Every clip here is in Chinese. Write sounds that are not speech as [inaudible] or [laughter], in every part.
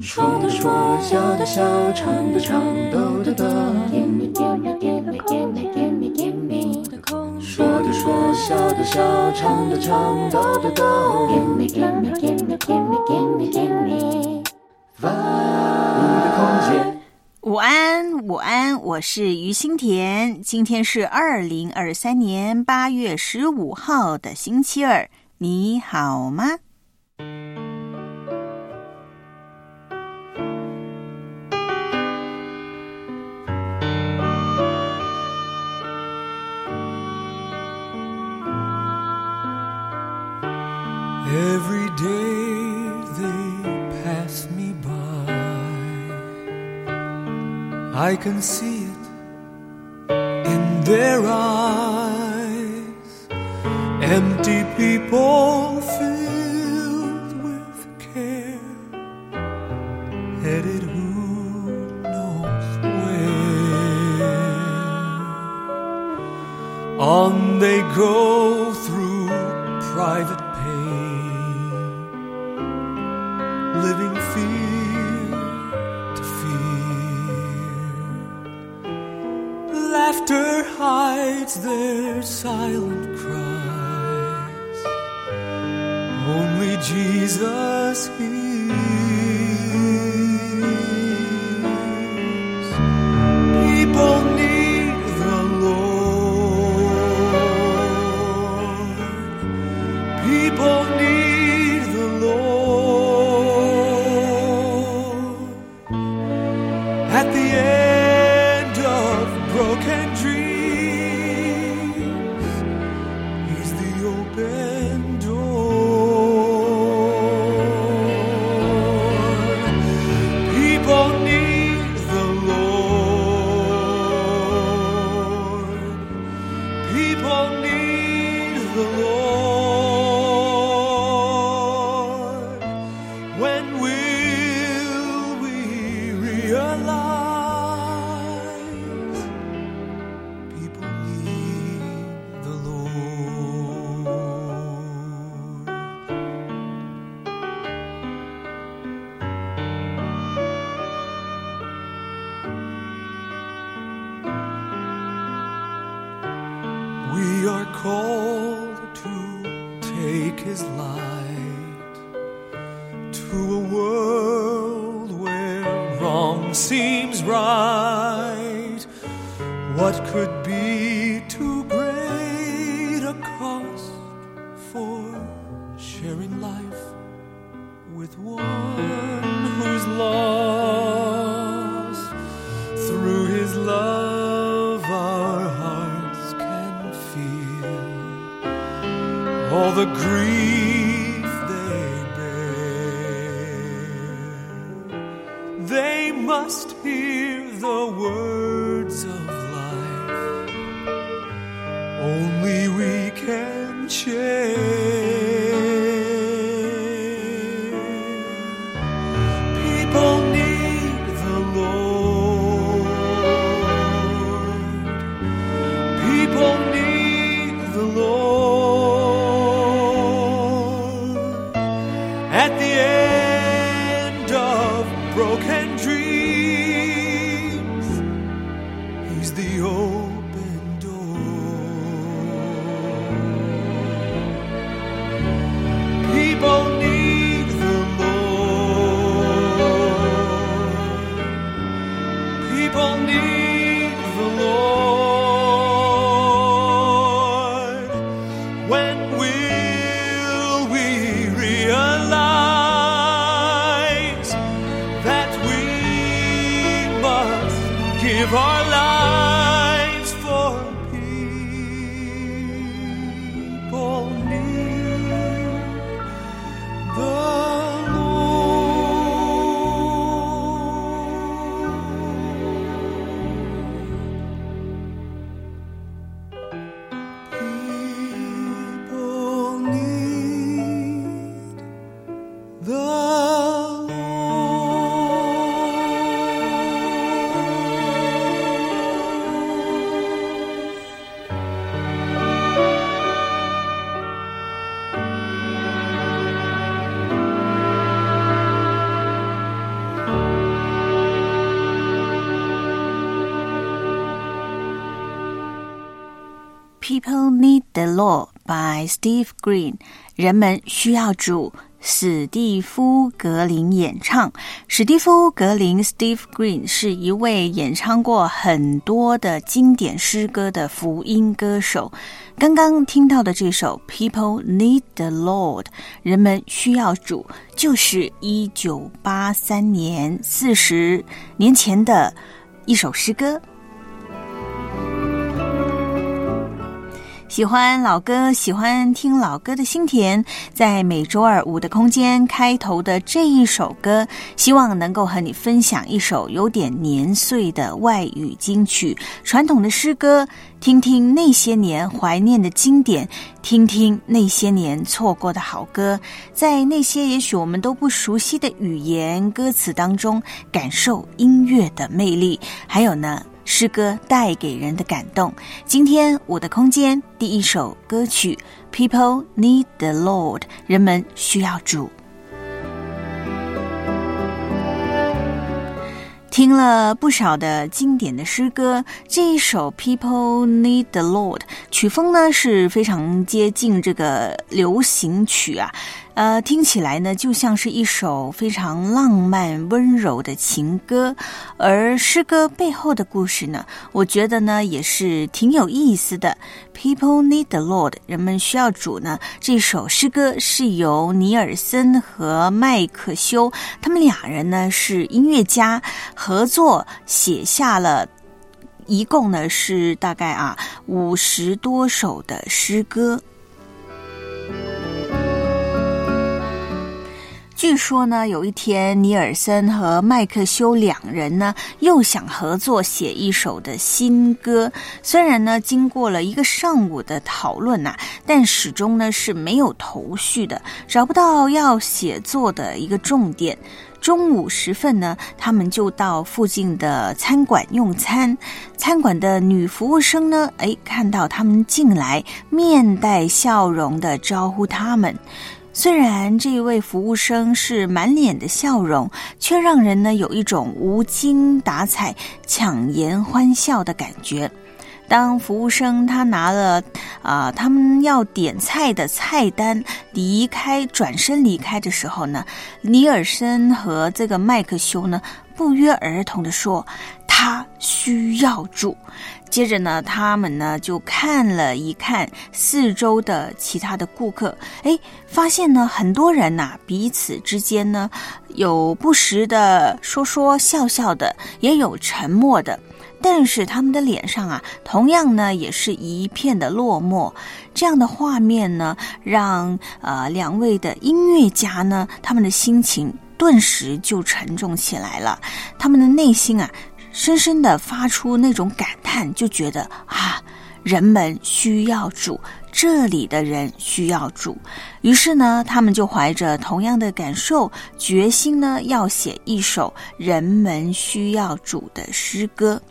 说的说，笑的笑，唱的唱，抖的抖。Gimme, gimme, gimme, gimme, gimme, gimme. 说的说，笑的笑，唱的唱，抖的抖。Gimme, gimme, gimme, gimme, gimme, gimme. 发物的空间。午安，午安，我是于心田。今天是二零二三年八月十五号的星期二，你好吗？ Every day they pass me by. I can see it in their eyes. Empty people filled with care, headed who knows where. On they go through private pain, living fear to fear. Laughter hides their silent Jesus. Law by Steve Green，人们需要主。史蒂夫·格林演唱。史蒂夫·格林 （Steve Green） 是一位演唱过很多的经典诗歌的福音歌手。刚刚听到的这首《People Need the Lord》，人们需要主，就是一九八三年四十年前的一首诗歌。喜欢老歌、喜欢听老歌的心田，在每周二五的空间开头的这一首歌，希望能够和你分享一首有点年岁的外语金曲、传统的诗歌，听听那些年怀念的经典，听听那些年错过的好歌，在那些也许我们都不熟悉的语言歌词当中，感受音乐的魅力，还有呢。诗歌带给人的感动。今天我的空间第一首歌曲《People Need the Lord》，人们需要主。听了不少的经典的诗歌，这一首《People Need the Lord》曲风呢是非常接近这个流行曲啊。呃，听起来呢，就像是一首非常浪漫温柔的情歌，而诗歌背后的故事呢，我觉得呢也是挺有意思的。People need the Lord，人们需要主呢。这首诗歌是由尼尔森和麦克修他们俩人呢是音乐家合作写下了，一共呢是大概啊五十多首的诗歌。据说呢，有一天尼尔森和麦克修两人呢又想合作写一首的新歌。虽然呢经过了一个上午的讨论呐，但始终呢是没有头绪的，找不到要写作的一个重点。中午时分呢，他们就到附近的餐馆用餐。餐馆的女服务生呢，哎，看到他们进来，面带笑容的招呼他们。虽然这一位服务生是满脸的笑容，却让人呢有一种无精打采、强颜欢笑的感觉。当服务生他拿了啊他们要点菜的菜单离开，转身离开的时候呢，尼尔森和这个麦克修呢不约而同的说：“他需要住。”接着呢，他们呢就看了一看四周的其他的顾客，哎，发现呢很多人呐彼此之间呢有不时的说说笑笑的，也有沉默的，但是他们的脸上啊，同样呢也是一片的落寞。这样的画面呢，让呃两位的音乐家呢，他们的心情顿时就沉重起来了，他们的内心啊。深深的发出那种感叹，就觉得啊，人们需要主，这里的人需要主。于是呢，他们就怀着同样的感受，决心呢要写一首人们需要主的诗歌。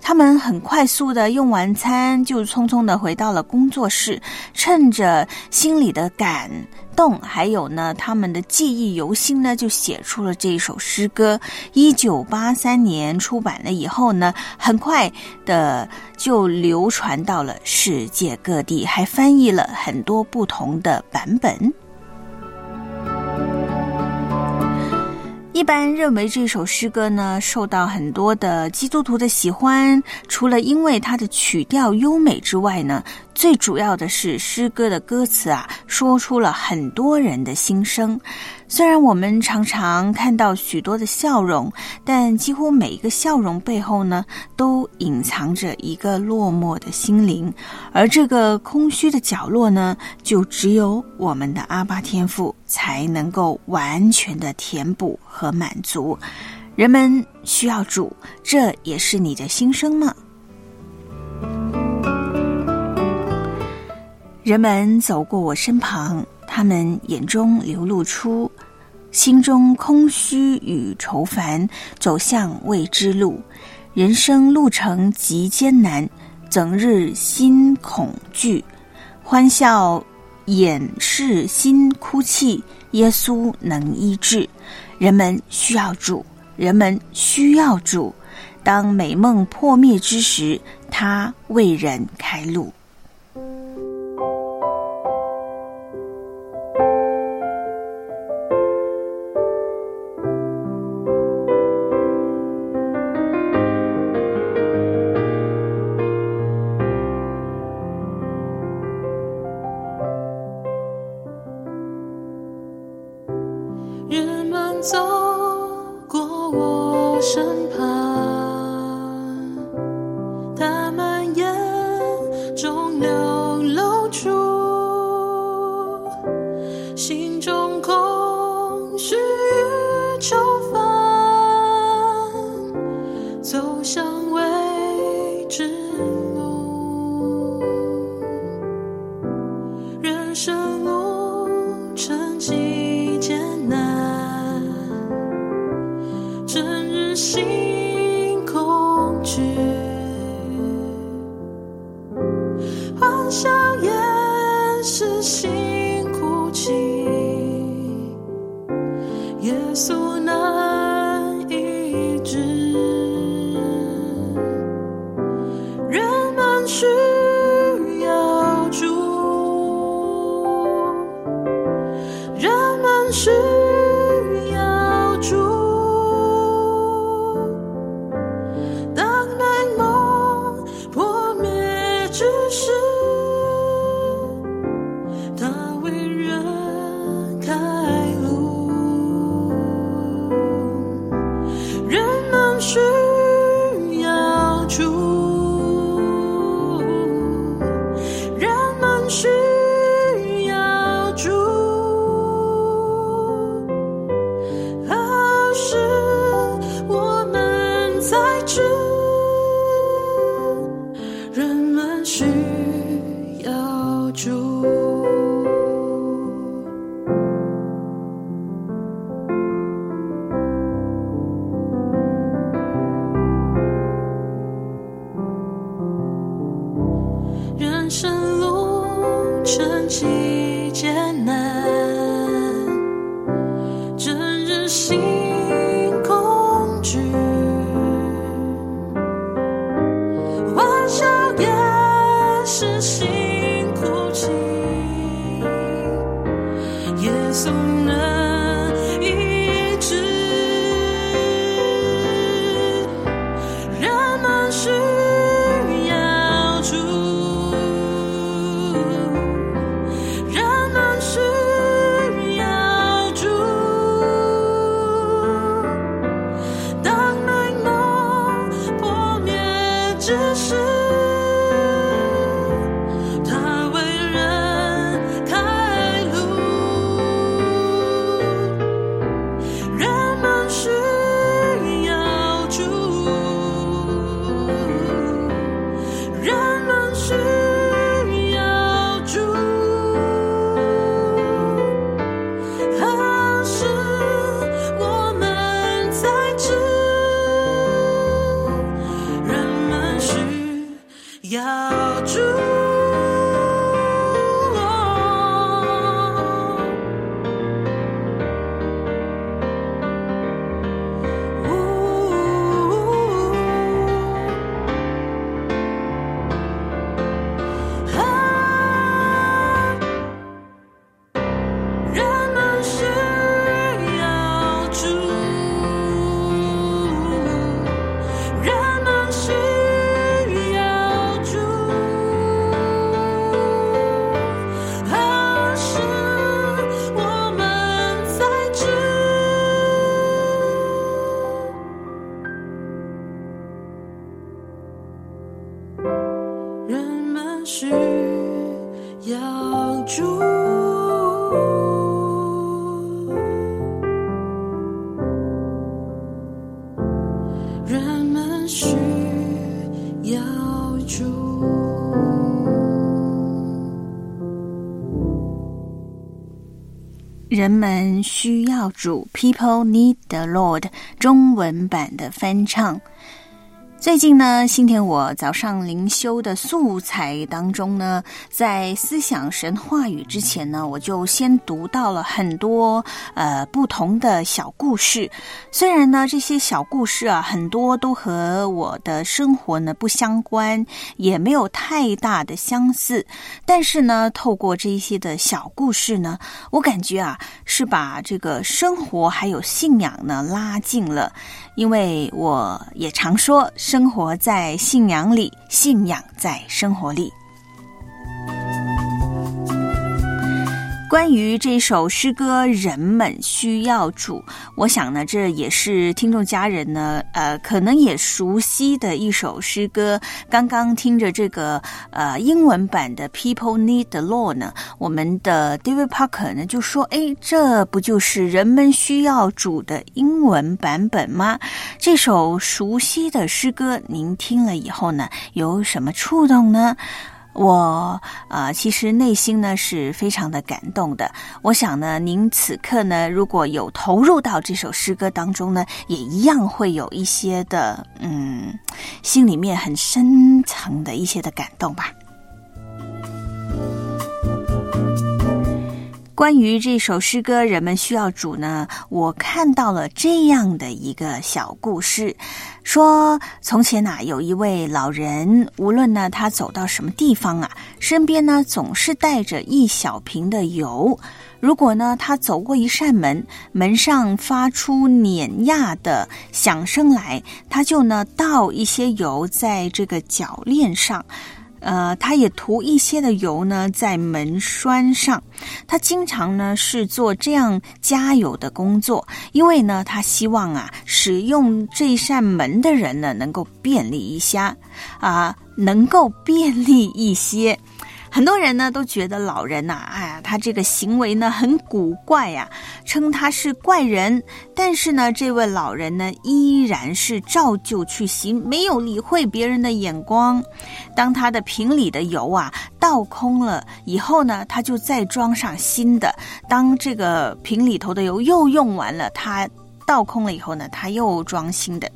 他们很快速的用完餐，就匆匆的回到了工作室，趁着心里的感。动，还有呢，他们的记忆犹新呢，就写出了这一首诗歌。一九八三年出版了以后呢，很快的就流传到了世界各地，还翻译了很多不同的版本。一般认为这首诗歌呢，受到很多的基督徒的喜欢，除了因为它的曲调优美之外呢。最主要的是，诗歌的歌词啊，说出了很多人的心声。虽然我们常常看到许多的笑容，但几乎每一个笑容背后呢，都隐藏着一个落寞的心灵。而这个空虚的角落呢，就只有我们的阿巴天赋才能够完全的填补和满足。人们需要主，这也是你的心声吗？人们走过我身旁，他们眼中流露出心中空虚与愁烦，走向未知路。人生路程极艰难，整日心恐惧，欢笑掩饰心哭泣。耶稣能医治，人们需要主，人们需要主。当美梦破灭之时，他为人开路。人们需要主，People need the Lord。中文版的翻唱。最近呢，新田我早上灵修的素材当中呢，在思想神话语之前呢，我就先读到了很多呃不同的小故事。虽然呢，这些小故事啊，很多都和我的生活呢不相关，也没有太大的相似，但是呢，透过这一些的小故事呢，我感觉啊，是把这个生活还有信仰呢拉近了。因为我也常说，生活在信仰里，信仰在生活里。关于这首诗歌，人们需要主。我想呢，这也是听众家人呢，呃，可能也熟悉的一首诗歌。刚刚听着这个呃英文版的 “People Need the Law” 呢，我们的 David Parker 呢就说：“哎，这不就是人们需要主的英文版本吗？”这首熟悉的诗歌，您听了以后呢，有什么触动呢？我啊，其实内心呢是非常的感动的。我想呢，您此刻呢，如果有投入到这首诗歌当中呢，也一样会有一些的嗯，心里面很深层的一些的感动吧。关于这首诗歌，人们需要主呢，我看到了这样的一个小故事。说从前呐，有一位老人，无论呢他走到什么地方啊，身边呢总是带着一小瓶的油。如果呢他走过一扇门，门上发出碾压的响声来，他就呢倒一些油在这个铰链上。呃，他也涂一些的油呢，在门栓上。他经常呢是做这样加油的工作，因为呢，他希望啊，使用这扇门的人呢，能够便利一些啊，能够便利一些。很多人呢都觉得老人呐，哎呀，他这个行为呢很古怪呀，称他是怪人。但是呢，这位老人呢依然是照旧去行，没有理会别人的眼光。当他的瓶里的油啊倒空了以后呢，他就再装上新的。当这个瓶里头的油又用完了，他倒空了以后呢，他又装新的。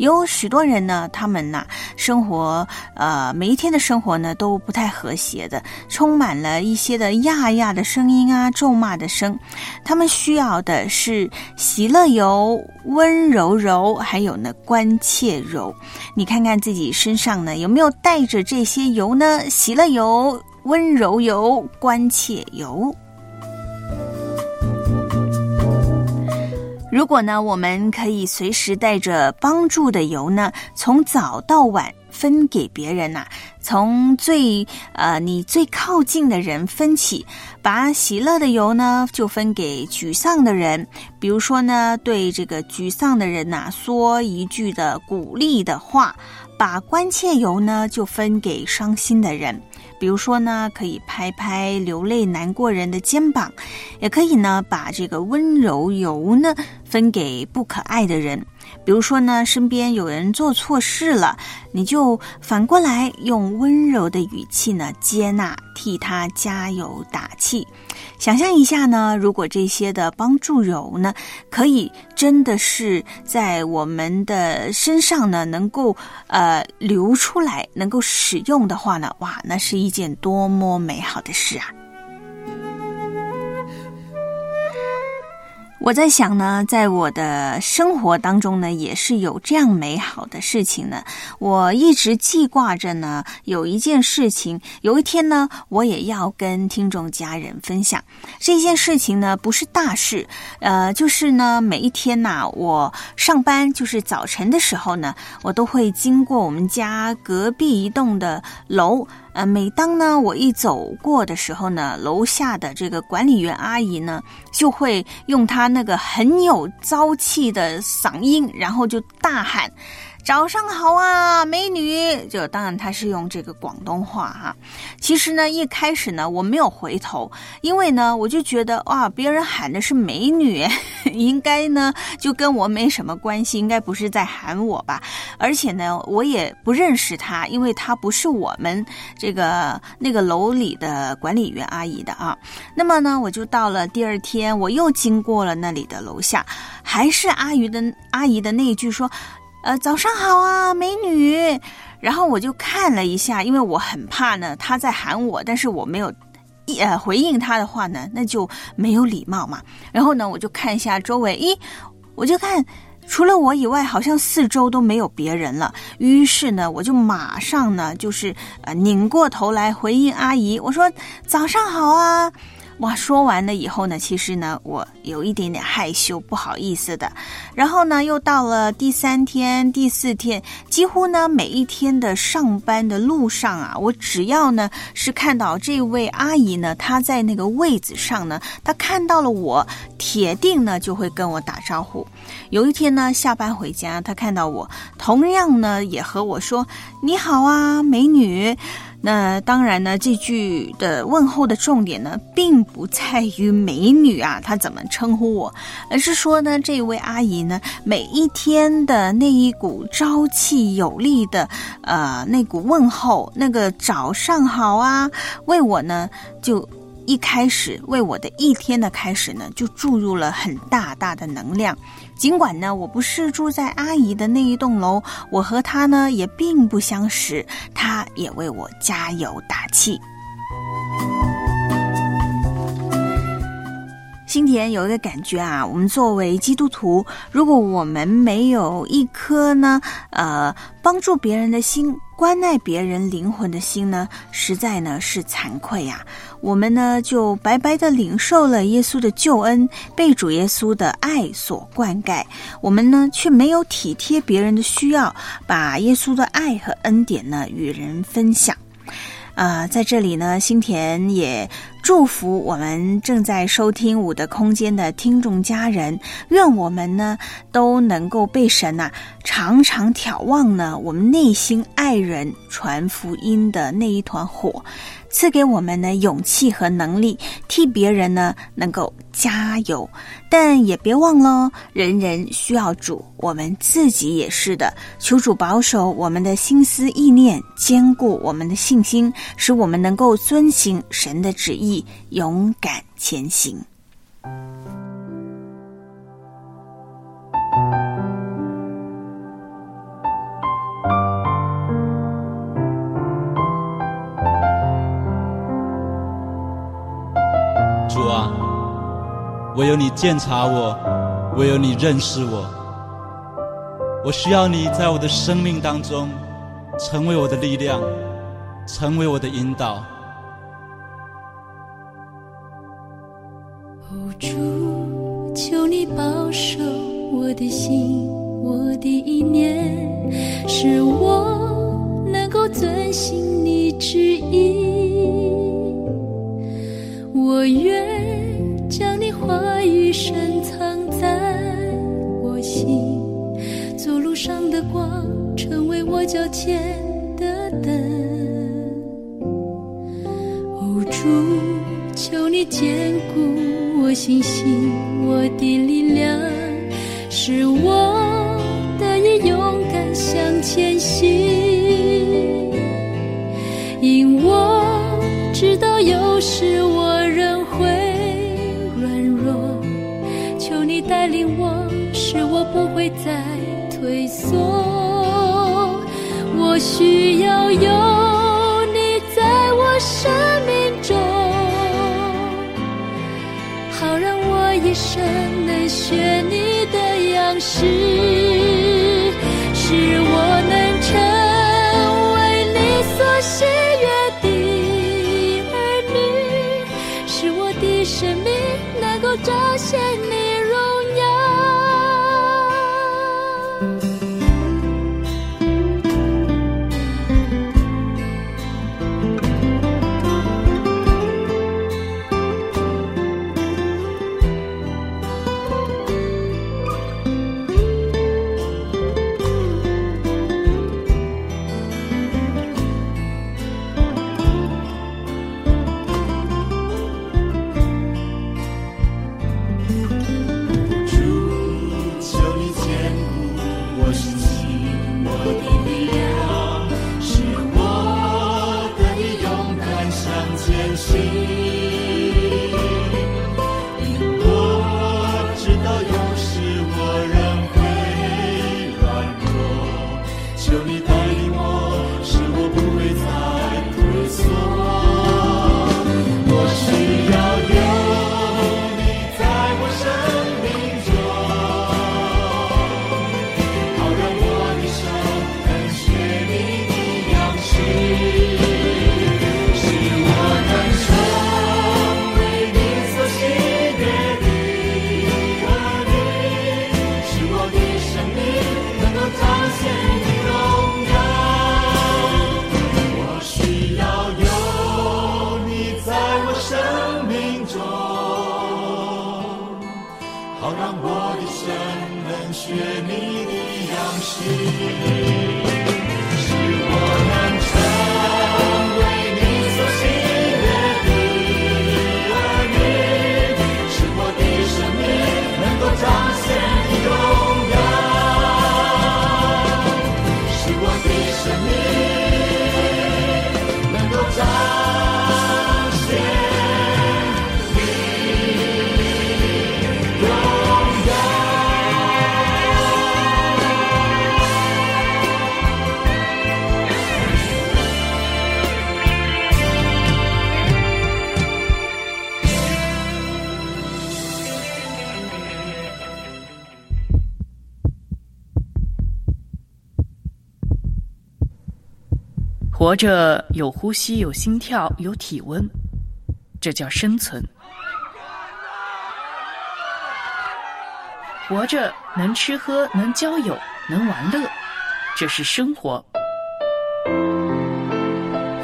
有许多人呢，他们呐，生活呃，每一天的生活呢都不太和谐的，充满了一些的呀呀的声音啊，咒骂的声。他们需要的是喜乐油、温柔柔，还有呢关切柔。你看看自己身上呢有没有带着这些油呢？喜乐油、温柔油、关切油。如果呢，我们可以随时带着帮助的油呢，从早到晚分给别人呐，从最呃你最靠近的人分起，把喜乐的油呢就分给沮丧的人，比如说呢，对这个沮丧的人呐说一句的鼓励的话，把关切油呢就分给伤心的人。比如说呢，可以拍拍流泪难过人的肩膀，也可以呢把这个温柔油呢分给不可爱的人。比如说呢，身边有人做错事了，你就反过来用温柔的语气呢接纳，替他加油打气。想象一下呢，如果这些的帮助油呢，可以真的是在我们的身上呢，能够呃流出来，能够使用的话呢，哇，那是一件多么美好的事啊！我在想呢，在我的生活当中呢，也是有这样美好的事情呢。我一直记挂着呢，有一件事情，有一天呢，我也要跟听众家人分享这件事情呢，不是大事，呃，就是呢，每一天呐，我上班就是早晨的时候呢，我都会经过我们家隔壁一栋的楼。呃，每当呢我一走过的时候呢，楼下的这个管理员阿姨呢，就会用她那个很有朝气的嗓音，然后就大喊。早上好啊，美女！就当然他是用这个广东话哈。其实呢，一开始呢，我没有回头，因为呢，我就觉得哇，别人喊的是美女，[laughs] 应该呢就跟我没什么关系，应该不是在喊我吧？而且呢，我也不认识她，因为她不是我们这个那个楼里的管理员阿姨的啊。那么呢，我就到了第二天，我又经过了那里的楼下，还是阿姨的阿姨的那一句说。呃，早上好啊，美女。然后我就看了一下，因为我很怕呢，他在喊我，但是我没有一呃回应他的话呢，那就没有礼貌嘛。然后呢，我就看一下周围，咦，我就看除了我以外，好像四周都没有别人了。于是呢，我就马上呢，就是呃拧过头来回应阿姨，我说早上好啊。哇，说完了以后呢，其实呢，我有一点点害羞，不好意思的。然后呢，又到了第三天、第四天，几乎呢每一天的上班的路上啊，我只要呢是看到这位阿姨呢，她在那个位子上呢，她看到了我，铁定呢就会跟我打招呼。有一天呢，下班回家，她看到我，同样呢也和我说：“你好啊，美女。”那当然呢，这句的问候的重点呢，并不在于美女啊，她怎么称呼我，而是说呢，这位阿姨呢，每一天的那一股朝气有力的，呃，那股问候，那个早上好啊，为我呢，就一开始为我的一天的开始呢，就注入了很大大的能量。尽管呢，我不是住在阿姨的那一栋楼，我和她呢也并不相识，她也为我加油打气。心田有一个感觉啊，我们作为基督徒，如果我们没有一颗呢，呃，帮助别人的心。关爱别人灵魂的心呢，实在呢是惭愧呀。我们呢就白白的领受了耶稣的救恩，被主耶稣的爱所灌溉。我们呢却没有体贴别人的需要，把耶稣的爱和恩典呢与人分享。啊，在这里呢，新田也祝福我们正在收听《我的空间》的听众家人，愿我们呢都能够被神呐常常眺望呢，我们内心爱人传福音的那一团火。赐给我们的勇气和能力，替别人呢能够加油，但也别忘了，人人需要主，我们自己也是的。求主保守我们的心思意念，坚固我们的信心，使我们能够遵行神的旨意，勇敢前行。唯有你鉴察我，唯有你认识我。我需要你在我的生命当中，成为我的力量，成为我的引导。活着有呼吸，有心跳，有体温，这叫生存。活着能吃喝，能交友，能玩乐，这是生活。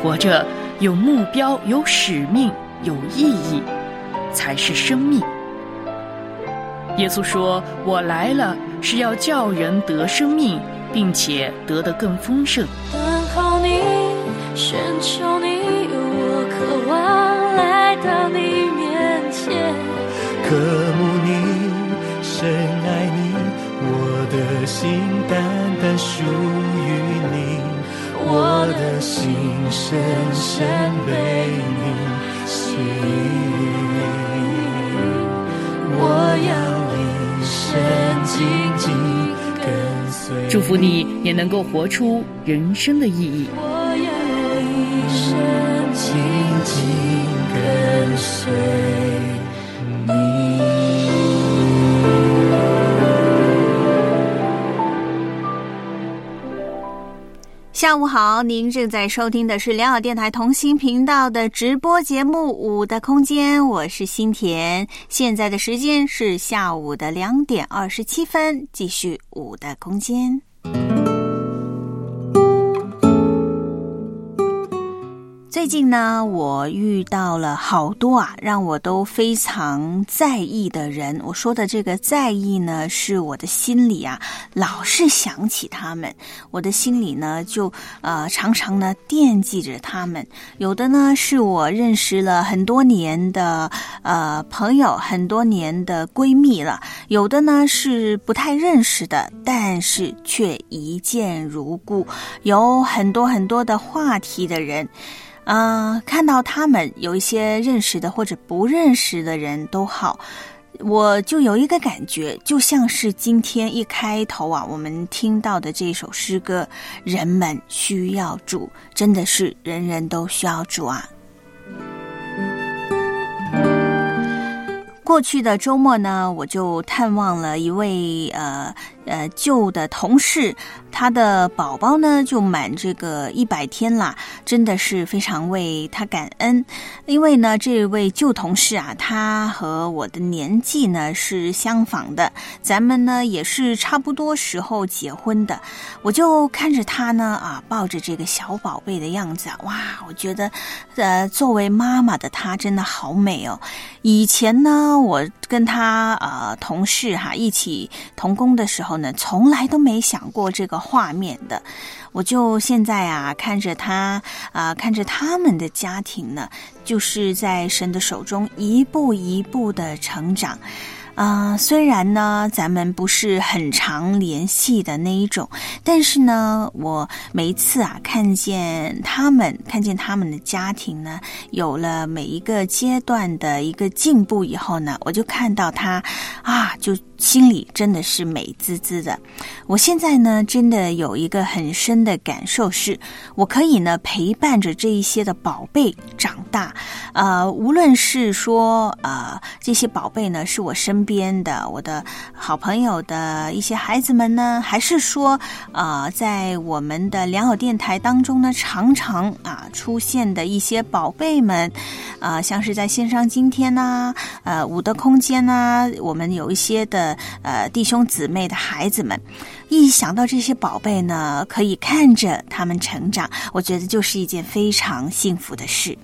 活着有目标，有使命，有意义，才是生命。耶稣说：“我来了，是要叫人得生命，并且得得更丰盛。”寻求你，我渴望来到你面前。渴慕你，深爱你，我的心单单属于你，我的心深深被你吸引，我要一生紧紧跟随。祝福你也能够活出人生的意义。我要一生紧紧跟。下午好，您正在收听的是良好电台同心频道的直播节目《五的空间》，我是新田。现在的时间是下午的两点二十七分，继续《五的空间》。最近呢，我遇到了好多啊，让我都非常在意的人。我说的这个在意呢，是我的心里啊，老是想起他们，我的心里呢，就呃常常呢惦记着他们。有的呢，是我认识了很多年的呃朋友，很多年的闺蜜了；有的呢是不太认识的，但是却一见如故，有很多很多的话题的人。啊、看到他们有一些认识的或者不认识的人都好，我就有一个感觉，就像是今天一开头啊，我们听到的这首诗歌，人们需要主，真的是人人都需要主啊。过去的周末呢，我就探望了一位呃呃旧的同事，他的宝宝呢就满这个一百天啦，真的是非常为他感恩。因为呢，这位旧同事啊，他和我的年纪呢是相仿的，咱们呢也是差不多时候结婚的。我就看着他呢啊，抱着这个小宝贝的样子，哇，我觉得呃，作为妈妈的她真的好美哦。以前呢，我跟他呃同事哈一起同工的时候呢，从来都没想过这个画面的。我就现在啊，看着他啊、看着他们的家庭呢，就是在神的手中一步一步的成长。啊、虽然呢，咱们不是很常联系的那一种，但是呢，我每一次啊，看见他们，看见他们的家庭呢，有了每一个阶段的一个进步以后呢，我就看到他啊，就心里真的是美滋滋的。我现在呢，真的有一个很深的感受是，我可以呢陪伴着这一些的宝贝长大，呃，无论是说呃这些宝贝呢是我身边的我的好朋友的一些孩子们呢，还是说呃在我们的良好电台当中呢，常常啊出现的一些宝贝们，啊、像是在线上今天呐、呃五的空间呐、我们有一些的呃弟兄姊妹的孩子们。一想到这些宝贝呢，可以看着他们成长，我觉得就是一件非常幸福的事。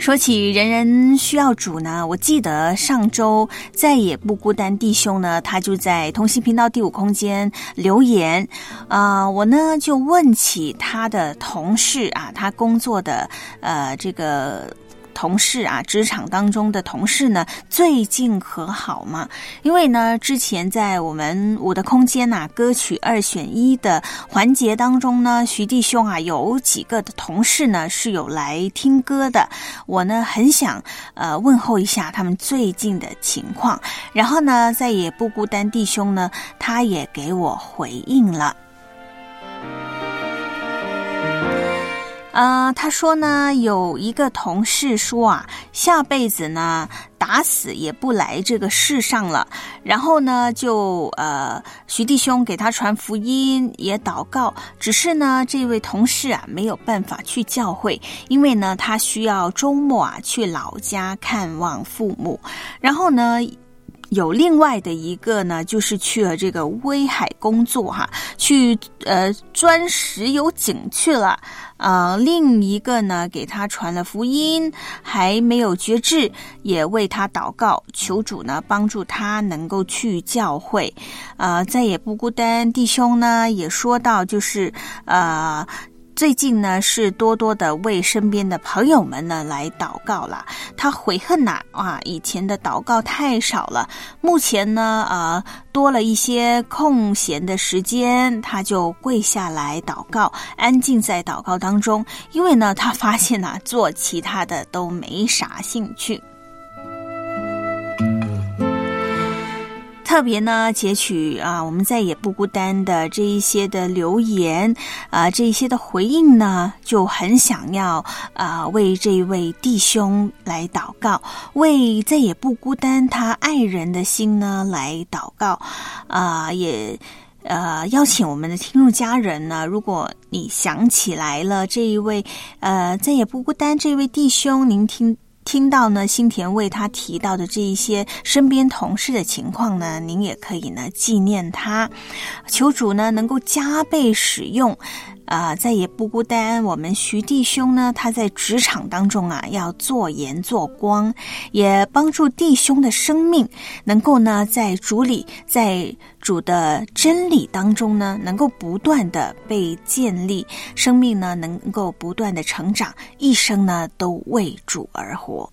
说起人人需要主呢，我记得上周再也不孤单弟兄呢，他就在通信频道第五空间留言，啊、我呢就问起他的同事啊，他工作的呃这个。同事啊，职场当中的同事呢，最近和好吗？因为呢，之前在我们我的空间呐、歌曲二选一的环节当中呢，徐弟兄啊，有几个的同事呢是有来听歌的，我呢很想呃问候一下他们最近的情况，然后呢，再也不孤单弟兄呢，他也给我回应了。呃，他说呢，有一个同事说啊，下辈子呢打死也不来这个世上了。然后呢，就呃，徐弟兄给他传福音，也祷告。只是呢，这位同事啊没有办法去教会，因为呢，他需要周末啊去老家看望父母。然后呢。有另外的一个呢，就是去了这个威海工作哈，去呃钻石油井去了。呃，另一个呢，给他传了福音，还没有觉志，也为他祷告，求主呢帮助他能够去教会。呃，再也不孤单。弟兄呢也说到，就是呃。最近呢，是多多的为身边的朋友们呢来祷告了。他悔恨呐、啊，以前的祷告太少了。目前呢，呃，多了一些空闲的时间，他就跪下来祷告，安静在祷告当中。因为呢，他发现呐、做其他的都没啥兴趣。特别呢，截取啊，我们再也不孤单的这一些的留言啊，这一些的回应呢，就很想要啊，为这一位弟兄来祷告，为再也不孤单他爱人的心呢来祷告啊，也。呃，邀请我们的听众家人呢，如果你想起来了这一位，呃，再也不孤单这位弟兄，您听听到呢，新田为他提到的这一些身边同事的情况呢，您也可以呢纪念他，求主呢能够加倍使用。啊、再也不孤单。我们徐弟兄呢，他在职场当中啊，要做盐做光，也帮助弟兄的生命能够呢，在主里，在主的真理当中呢，能够不断的被建立，生命呢，能够不断的成长，一生呢，都为主而活。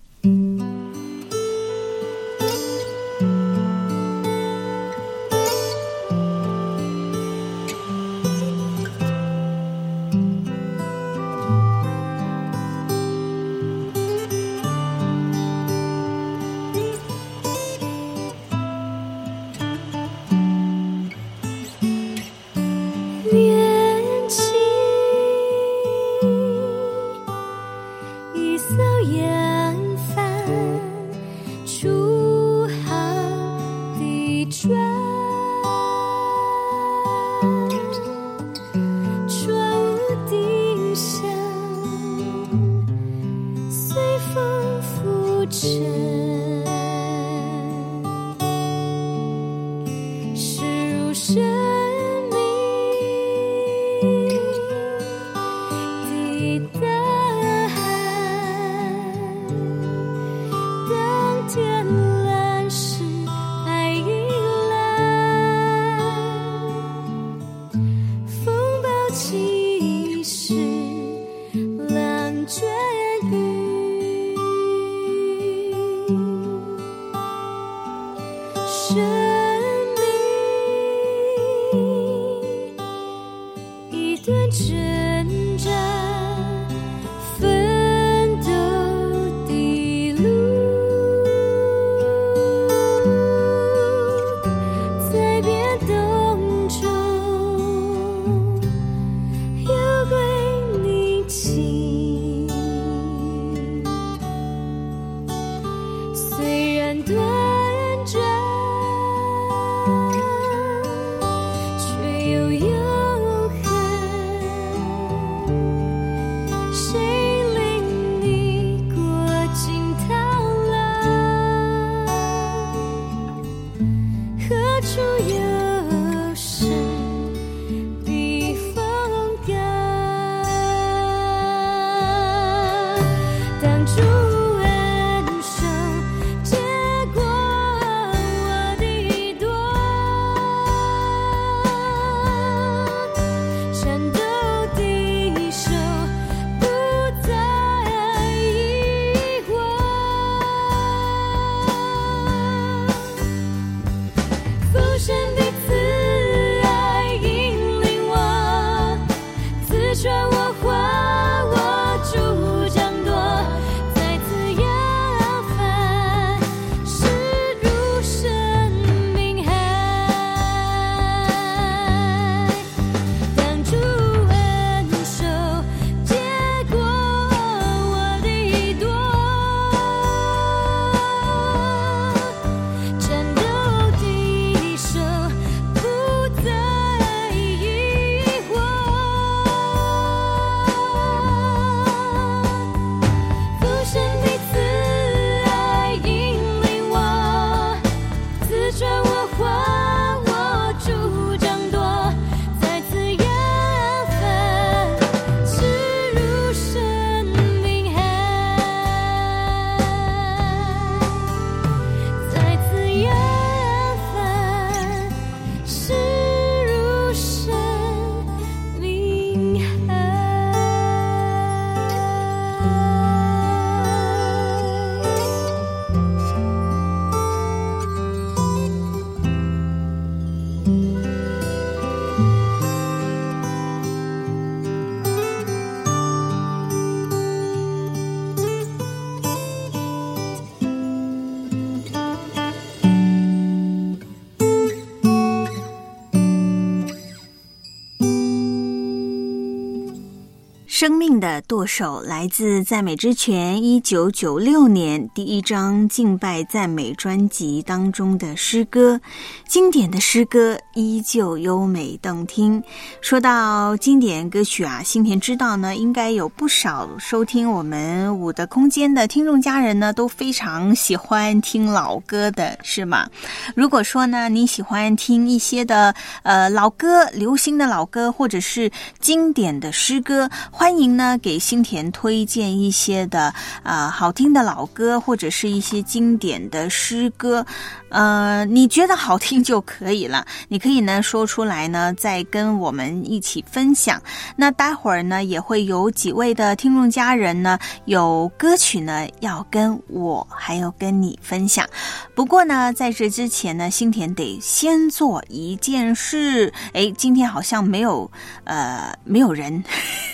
生命的舵手来自赞美之泉一九九六年第一张敬拜赞美专辑当中的诗歌，经典的诗歌依旧优美动听。说到经典歌曲啊，新田知道呢，应该有不少收听我们五的空间的听众家人呢，都非常喜欢听老歌的，是吗？如果说呢，你喜欢听一些的呃老歌、流行的老歌，或者是经典的诗歌。欢迎呢，给新田推荐一些的啊、呃、好听的老歌，或者是一些经典的诗歌。呃，你觉得好听就可以了，你可可以呢说出来呢，再跟我们一起分享。那待会儿呢，也会有几位的听众家人呢，有歌曲呢要跟我还有跟你分享。不过呢，在这之前呢，新田得先做一件事。哎，今天好像没有呃没有人。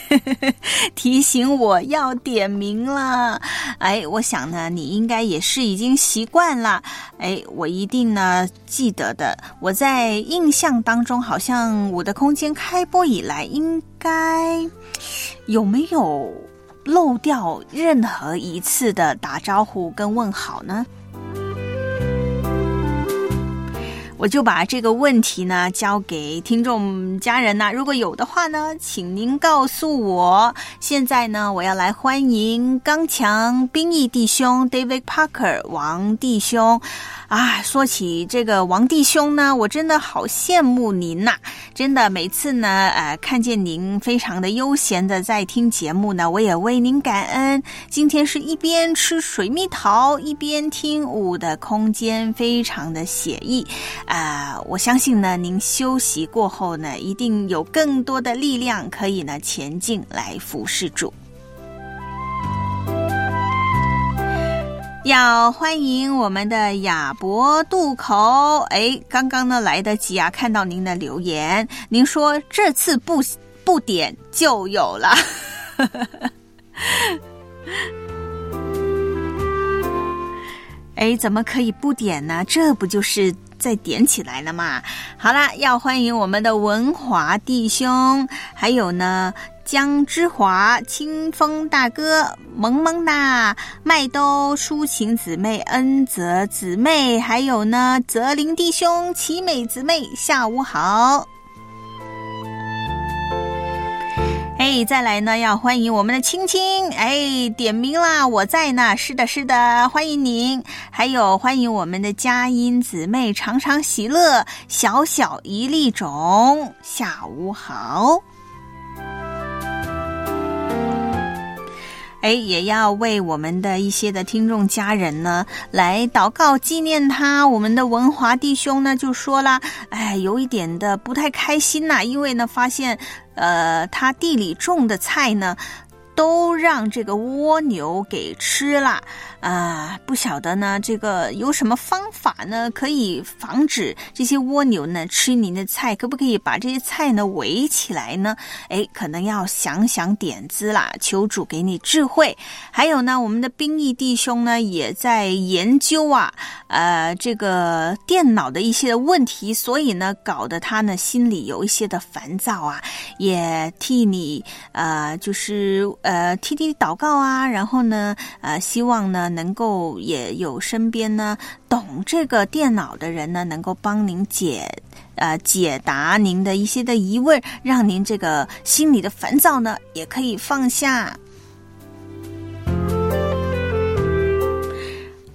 [laughs] 提醒我要点名了，哎，我想呢，你应该也是已经习惯了，哎，我一定呢记得的。我在印象当中，好像我的空间开播以来，应该有没有漏掉任何一次的打招呼跟问好呢？我就把这个问题呢交给听众家人呐、如果有的话呢，请您告诉我。现在呢，我要来欢迎刚强兵役弟兄 David Parker 王弟兄。啊，说起这个王弟兄呢，我真的好羡慕您呐、真的，每次呢，呃，看见您非常的悠闲的在听节目呢，我也为您感恩。今天是一边吃水蜜桃，一边听舞的空间，非常的写意。啊我相信呢，您休息过后呢，一定有更多的力量可以呢前进来服侍主。要欢迎我们的亚博渡口，哎，刚刚呢来得及啊，看到您的留言，您说这次不不点就有了。[laughs] 哎，怎么可以不点呢？这不就是再点起来了嘛？好啦，要欢迎我们的文华弟兄，还有呢江之华、清风大哥、萌萌哒、麦兜、抒情姊妹、恩泽姊妹，还有呢泽林弟兄、齐美姊妹，下午好。哎，再来呢，要欢迎我们的青青，哎，点名啦，我在呢，是的，是的，欢迎您，还有欢迎我们的佳音姊妹，常常喜乐，小小一粒种，下午好。哎，也要为我们的一些的听众家人呢来祷告纪念他。我们的文华弟兄呢就说啦，哎，有一点的不太开心呐、因为呢发现，呃，他地里种的菜呢。都让这个蜗牛给吃了啊、不晓得呢，这个有什么方法呢，可以防止这些蜗牛呢吃您的菜？可不可以把这些菜呢围起来呢？哎，可能要想想点子啦，求主给你智慧。还有呢，我们的兵役弟兄呢也在研究啊，呃，这个电脑的一些问题，所以呢，搞得他呢心里有一些的烦躁啊，也替你呃，就是呃替你祷告啊，然后呢，呃，希望呢能够也有身边呢懂这个电脑的人呢，能够帮您解。呃，解答您的一些的疑问，让您这个心里的烦躁呢，也可以放下。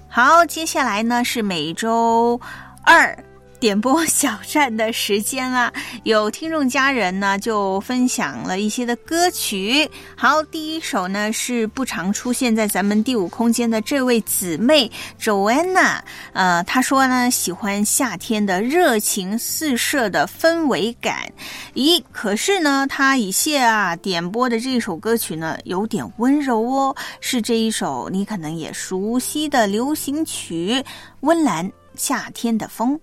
好，接下来呢是每周二点播小站的时间啊，[laughs] 有听众家人呢就分享了一些的歌曲。好，第一首呢是不常出现在咱们第五空间的这位姊妹 Joanna，呃，她说呢喜欢夏天的热情四射的氛围感。咦，可是呢，她以谢啊点播的这首歌曲呢有点温柔哦，是这一首你可能也熟悉的流行曲《温岚夏天的风》。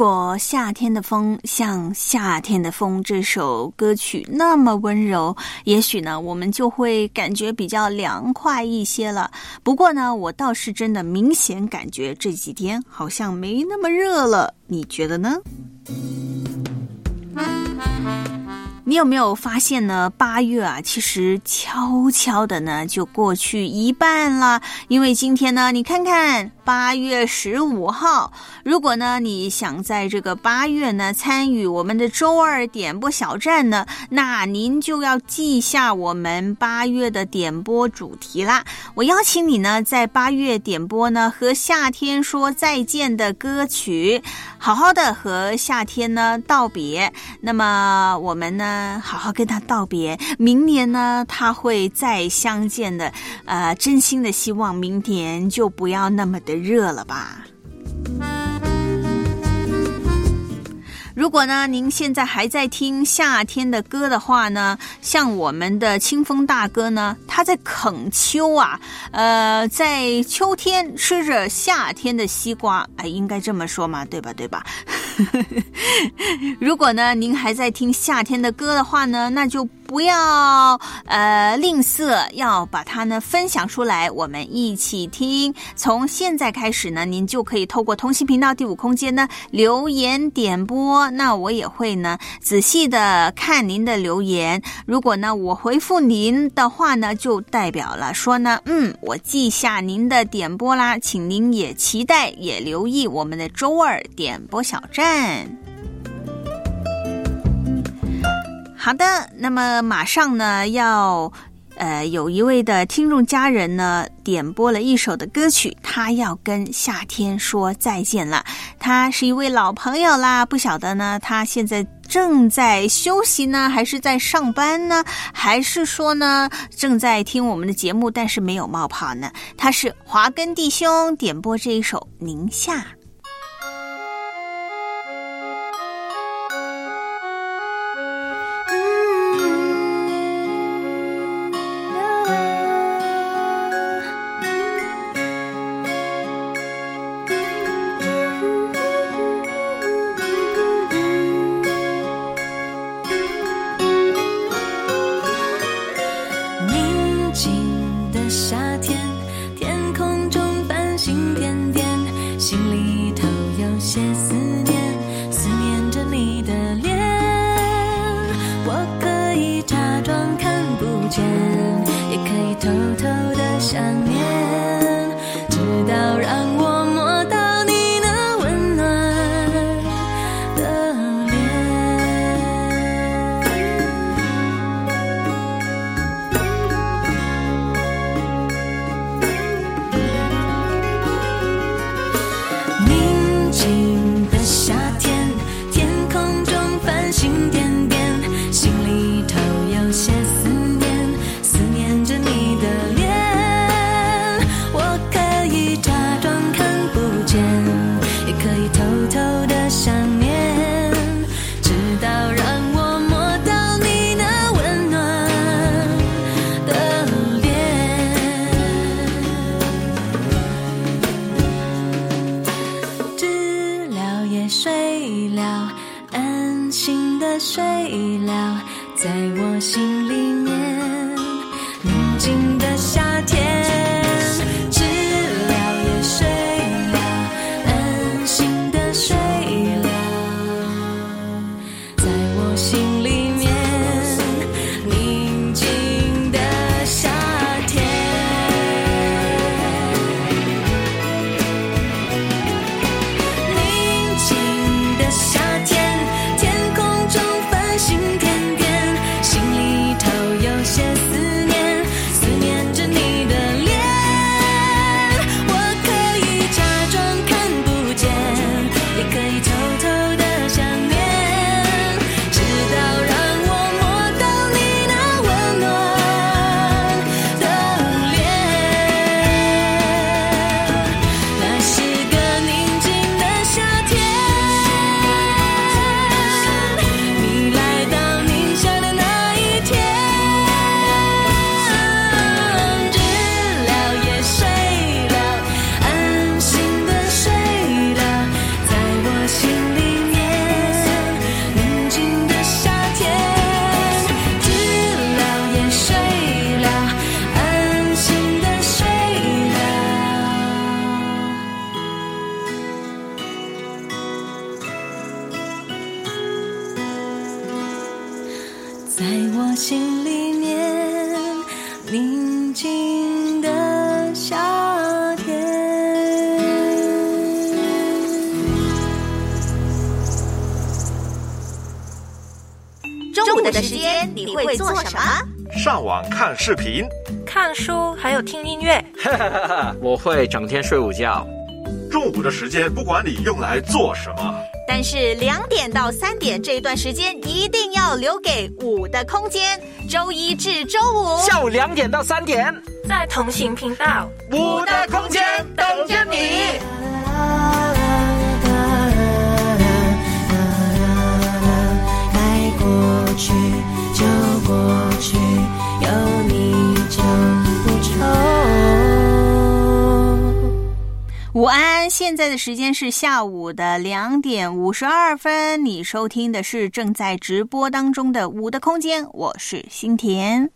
如果夏天的风像《夏天的风》这首歌曲那么温柔，也许呢，我们就会感觉比较凉快一些了。不过呢，我倒是真的明显感觉这几天好像没那么热了，你觉得呢？你有没有发现呢？八月啊，其实悄悄的呢就过去一半了。因为今天呢，你看看八月十五号，如果呢你想在这个八月呢参与我们的周二点播小站呢，那您就要记下我们八月的点播主题啦。我邀请你呢，在八月点播呢和夏天说再见的歌曲，好好的和夏天呢道别。那么我们呢，好好跟他道别。明年呢，他会再相见的。呃，真心的希望明年就不要那么的热了吧。如果呢，您现在还在听夏天的歌的话呢，像我们的清风大哥呢，他在啃秋啊，呃，在秋天吃着夏天的西瓜，哎，应该这么说嘛，对吧？对吧？[laughs] 如果呢，您还在听夏天的歌的话呢，那就不要呃吝啬，要把它呢分享出来，我们一起听。从现在开始呢，您就可以透过通信频道第五空间呢留言点播，那我也会呢仔细的看您的留言。如果呢我回复您的话呢，就代表了说呢，嗯，我记下您的点播啦，请您也期待也留意我们的周二点播小站。好的，那么马上呢要。呃，有一位的听众家人呢，点播了一首的歌曲，他要跟夏天说再见了。他是一位老朋友啦，不晓得呢，他现在正在休息呢，还是在上班呢，还是说呢正在听我们的节目，但是没有冒泡呢？他是华根弟兄点播这一首《宁夏》。看视频，看书，还有听音乐。我会整天睡午觉。中午的时间不管你用来做什么，但是两点到三点这一段时间一定要留给五的空间，周一至周五。下午两点到三点，在同行频道，五的空间现在的时间是下午的两点五十二分，你收听的是正在直播当中的《五的空间》，我是新田。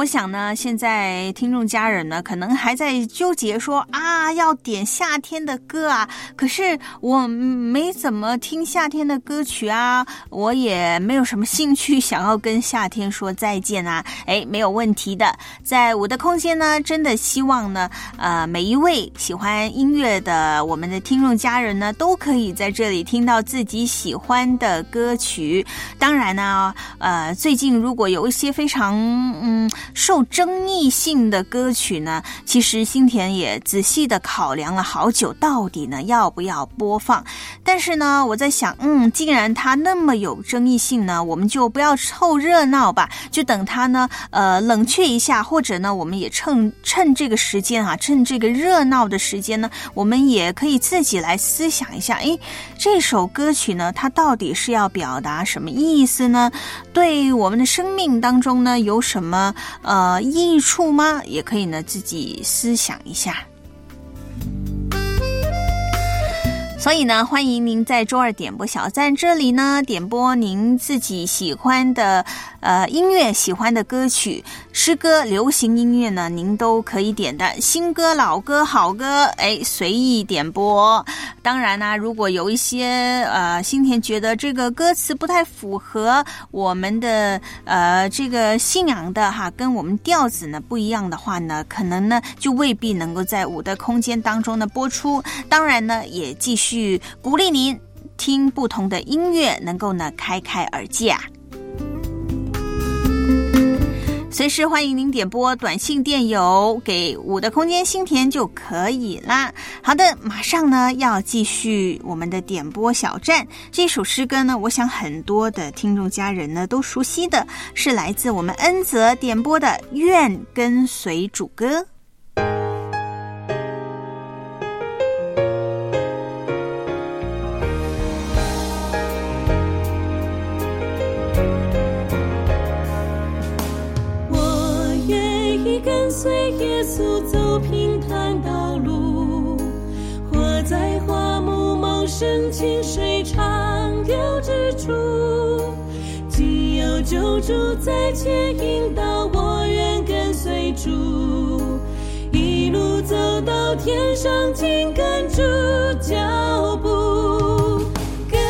我想呢，现在听众家人呢，可能还在纠结说啊，要点夏天的歌啊。可是我没怎么听夏天的歌曲啊，我也没有什么兴趣 [laughs] 想要跟夏天说再见啊。哎，没有问题的，在我的空间呢，真的希望呢，呃，每一位喜欢音乐的我们的听众家人呢，都可以在这里听到自己喜欢的歌曲。当然呢，呃，最近如果有一些非常嗯。受争议性的歌曲呢，其实新田也仔细的考量了好久，到底呢要不要播放？但是呢，我在想，嗯，既然它那么有争议性呢，我们就不要凑热闹吧，就等它呢，呃，冷却一下，或者呢，我们也趁趁这个时间啊，趁这个热闹的时间呢，我们也可以自己来思想一下，诶，这首歌曲呢，它到底是要表达什么意思呢？对我们的生命当中呢，有什么？呃，益处吗？也可以呢，自己思想一下。所以呢，欢迎您在周二点播小站这里呢，点播您自己喜欢的呃音乐、喜欢的歌曲、诗歌、流行音乐呢，您都可以点的。新歌、老歌、好歌，哎，随意点播。当然呢，如果有一些呃，新田觉得这个歌词不太符合我们的呃这个信仰的哈，跟我们调子呢不一样的话呢，可能呢就未必能够在五的空间当中呢播出。当然呢，也继续。去鼓励您听不同的音乐，能够呢开开耳界啊！随时欢迎您点播短信、电邮给五的空间新田就可以啦。好的，马上呢要继续我们的点播小站。这首诗歌呢，我想很多的听众家人呢都熟悉的是来自我们恩泽点播的《愿跟随主歌》。稣走平坦道路，活在花木茂盛、清水长流之处。既有救主在前引导，我愿跟随主，一路走到天上，紧跟住脚步。跟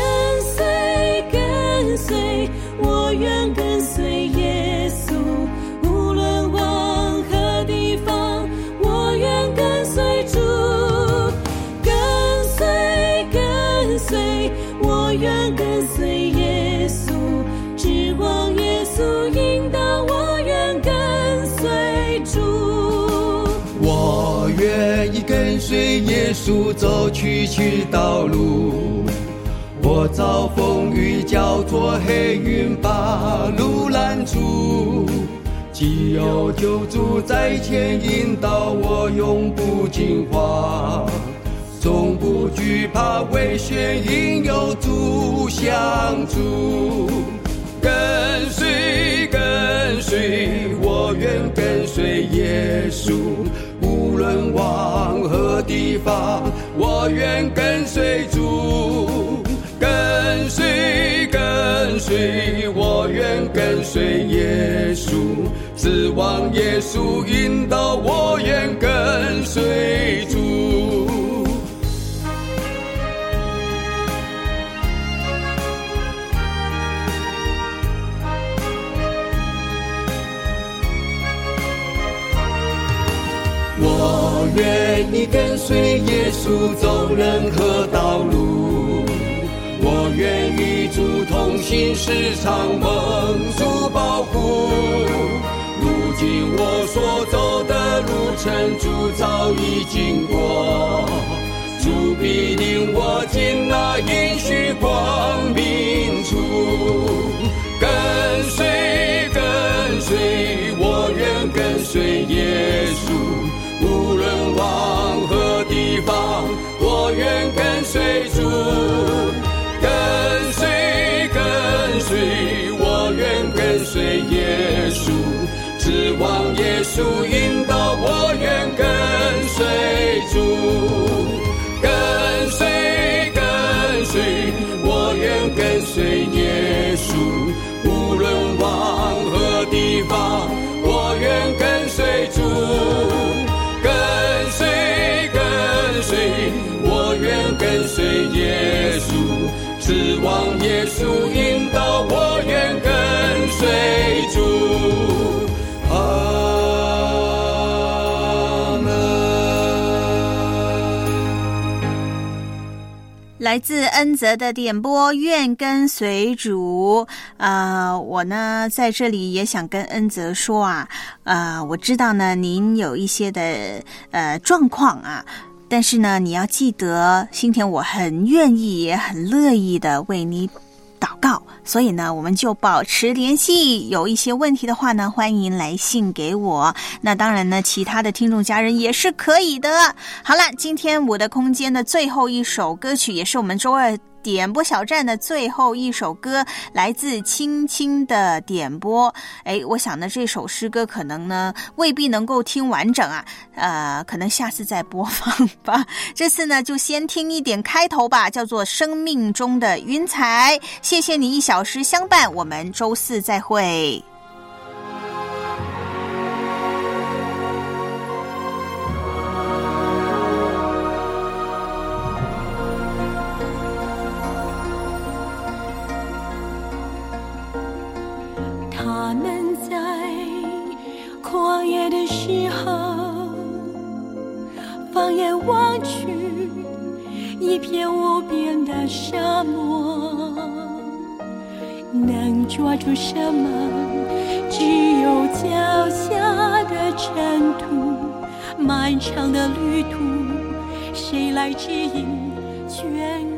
随，跟随，我愿跟耶稣走崎岖道路，我遭风雨交错，黑云把路拦住。既有救主在前引导，我永不惊慌。从不惧怕危险，因有主相助。跟随，跟随，我愿跟随耶稣。无论往何地方，我愿跟随主。跟随，跟随，我愿跟随耶稣。指望耶稣引导，我愿跟随主。愿意跟随耶稣走任何道路，我愿与主同行，时常蒙主保护。如今我所走的路程，主早已经过，主必领我进那应许光明处。跟随，跟随，我愿跟随耶稣。方和地方，我愿跟随主，跟随跟随，我愿跟随耶稣，指望耶稣引导，我愿跟随主，跟。随耶稣，指望耶稣引导我，愿跟随主。阿。来自恩泽的点播，愿跟随主。啊、我呢在这里也想跟恩泽说啊，啊，我知道呢您有一些的呃状况啊。但是呢，你要记得，新田我很愿意，也很乐意的为你祷告，所以呢，我们就保持联系。有一些问题的话呢，欢迎来信给我。那当然呢，其他的听众家人也是可以的。好了，今天我的空间的最后一首歌曲，也是我们周二。点播小站的最后一首歌来自青青的点播，哎，我想呢这首诗歌可能呢未必能够听完整啊，呃，可能下次再播放吧。[laughs] 这次呢就先听一点开头吧，叫做《生命中的云彩》。谢谢你一小时相伴，我们周四再会。旷野的时候，放眼望去，一片无边的沙漠，能抓住什么？只有脚下的尘土，漫长的旅途，谁来指引眷顾？